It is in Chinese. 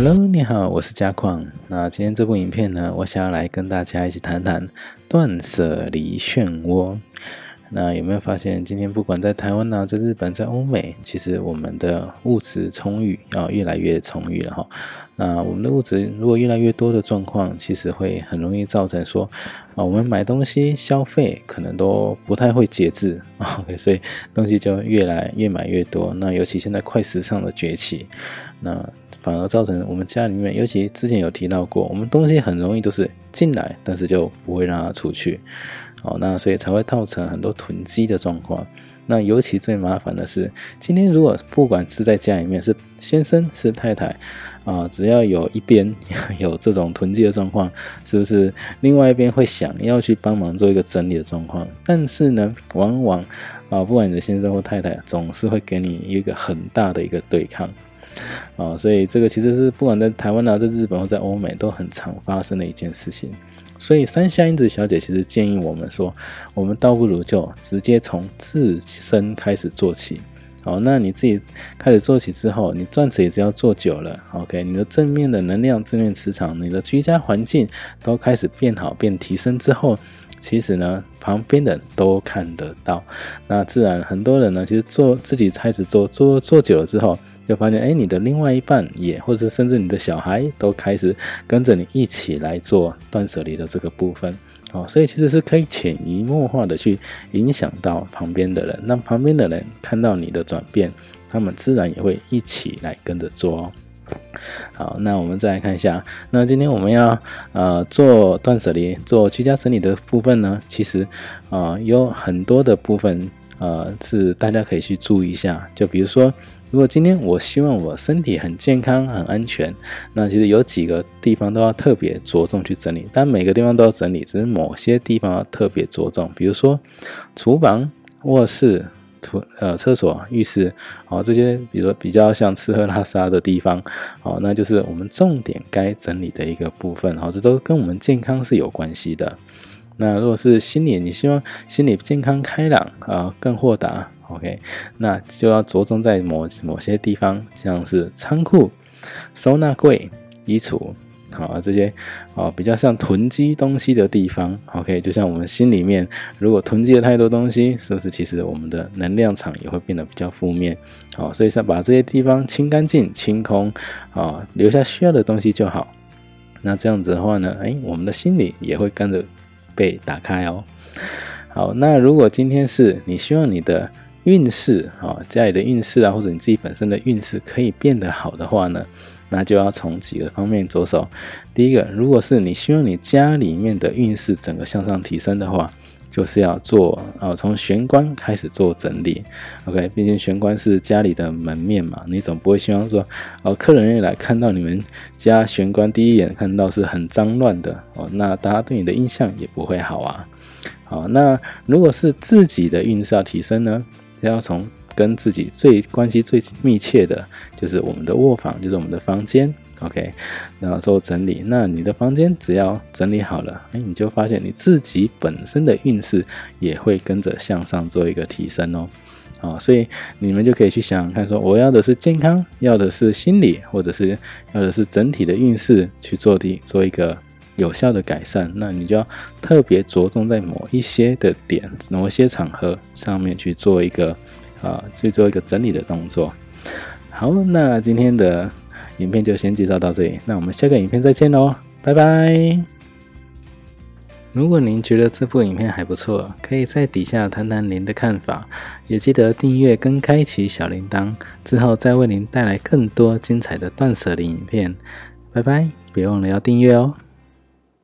Hello，你好，我是嘉矿。那今天这部影片呢，我想要来跟大家一起谈谈断舍离漩涡。那有没有发现，今天不管在台湾啊，在日本，在欧美，其实我们的物质充裕啊，越来越充裕了哈。那我们的物质如果越来越多的状况，其实会很容易造成说啊，我们买东西消费可能都不太会节制啊，所以东西就越来越买越多。那尤其现在快时尚的崛起，那反而造成我们家里面，尤其之前有提到过，我们东西很容易都是进来，但是就不会让它出去。哦，那所以才会造成很多囤积的状况。那尤其最麻烦的是，今天如果不管是在家里面是先生是太太啊，只要有一边 有这种囤积的状况，是不是另外一边会想要去帮忙做一个整理的状况？但是呢，往往啊，不管你的先生或太太，总是会给你一个很大的一个对抗啊。所以这个其实是不管在台湾啊，在日本或在欧美都很常发生的一件事情。所以三下英子小姐其实建议我们说，我们倒不如就直接从自身开始做起。好，那你自己开始做起之后，你钻石也只要做久了，OK，你的正面的能量、正面磁场、你的居家环境都开始变好、变提升之后，其实呢，旁边的人都看得到。那自然很多人呢，其实做自己开始做做做久了之后。就发现，哎，你的另外一半也，或者甚至你的小孩都开始跟着你一起来做断舍离的这个部分，哦，所以其实是可以潜移默化的去影响到旁边的人，那旁边的人看到你的转变，他们自然也会一起来跟着做哦。好，那我们再来看一下，那今天我们要呃做断舍离、做居家整理的部分呢，其实啊有很多的部分呃是大家可以去注意一下，就比如说。如果今天我希望我身体很健康、很安全，那其实有几个地方都要特别着重去整理。但每个地方都要整理，只是某些地方要特别着重。比如说厨房、卧室、图呃厕所、浴室，哦这些，比如说比较像吃喝拉撒的地方，哦那就是我们重点该整理的一个部分。哦，这都跟我们健康是有关系的。那如果是心理，你希望心理健康、开朗啊，更豁达。OK，那就要着重在某某些地方，像是仓库、收纳柜、衣橱，好这些哦，比较像囤积东西的地方。OK，就像我们心里面，如果囤积了太多东西，是不是其实我们的能量场也会变得比较负面？好，所以想把这些地方清干净、清空，啊，留下需要的东西就好。那这样子的话呢，哎，我们的心里也会跟着被打开哦。好，那如果今天是你希望你的运势啊，家里的运势啊，或者你自己本身的运势可以变得好的话呢，那就要从几个方面着手。第一个，如果是你希望你家里面的运势整个向上提升的话，就是要做啊，从玄关开始做整理。OK，毕竟玄关是家里的门面嘛，你总不会希望说哦，客人一来看到你们家玄关第一眼看到是很脏乱的哦，那大家对你的印象也不会好啊。好，那如果是自己的运势要提升呢？要从跟自己最关系最密切的，就是我们的卧房，就是我们的房间，OK，然后做整理。那你的房间只要整理好了，哎，你就发现你自己本身的运势也会跟着向上做一个提升哦。啊，所以你们就可以去想想看，说我要的是健康，要的是心理，或者是要的是整体的运势去做的做一个有效的改善。那你就要特别着重在某一些的点，某一些场合上面去做一个。啊，去做一个整理的动作。好，那今天的影片就先介绍到这里，那我们下个影片再见喽，拜拜。如果您觉得这部影片还不错，可以在底下谈谈您的看法，也记得订阅跟开启小铃铛，之后再为您带来更多精彩的断舍离影片。拜拜，别忘了要订阅哦。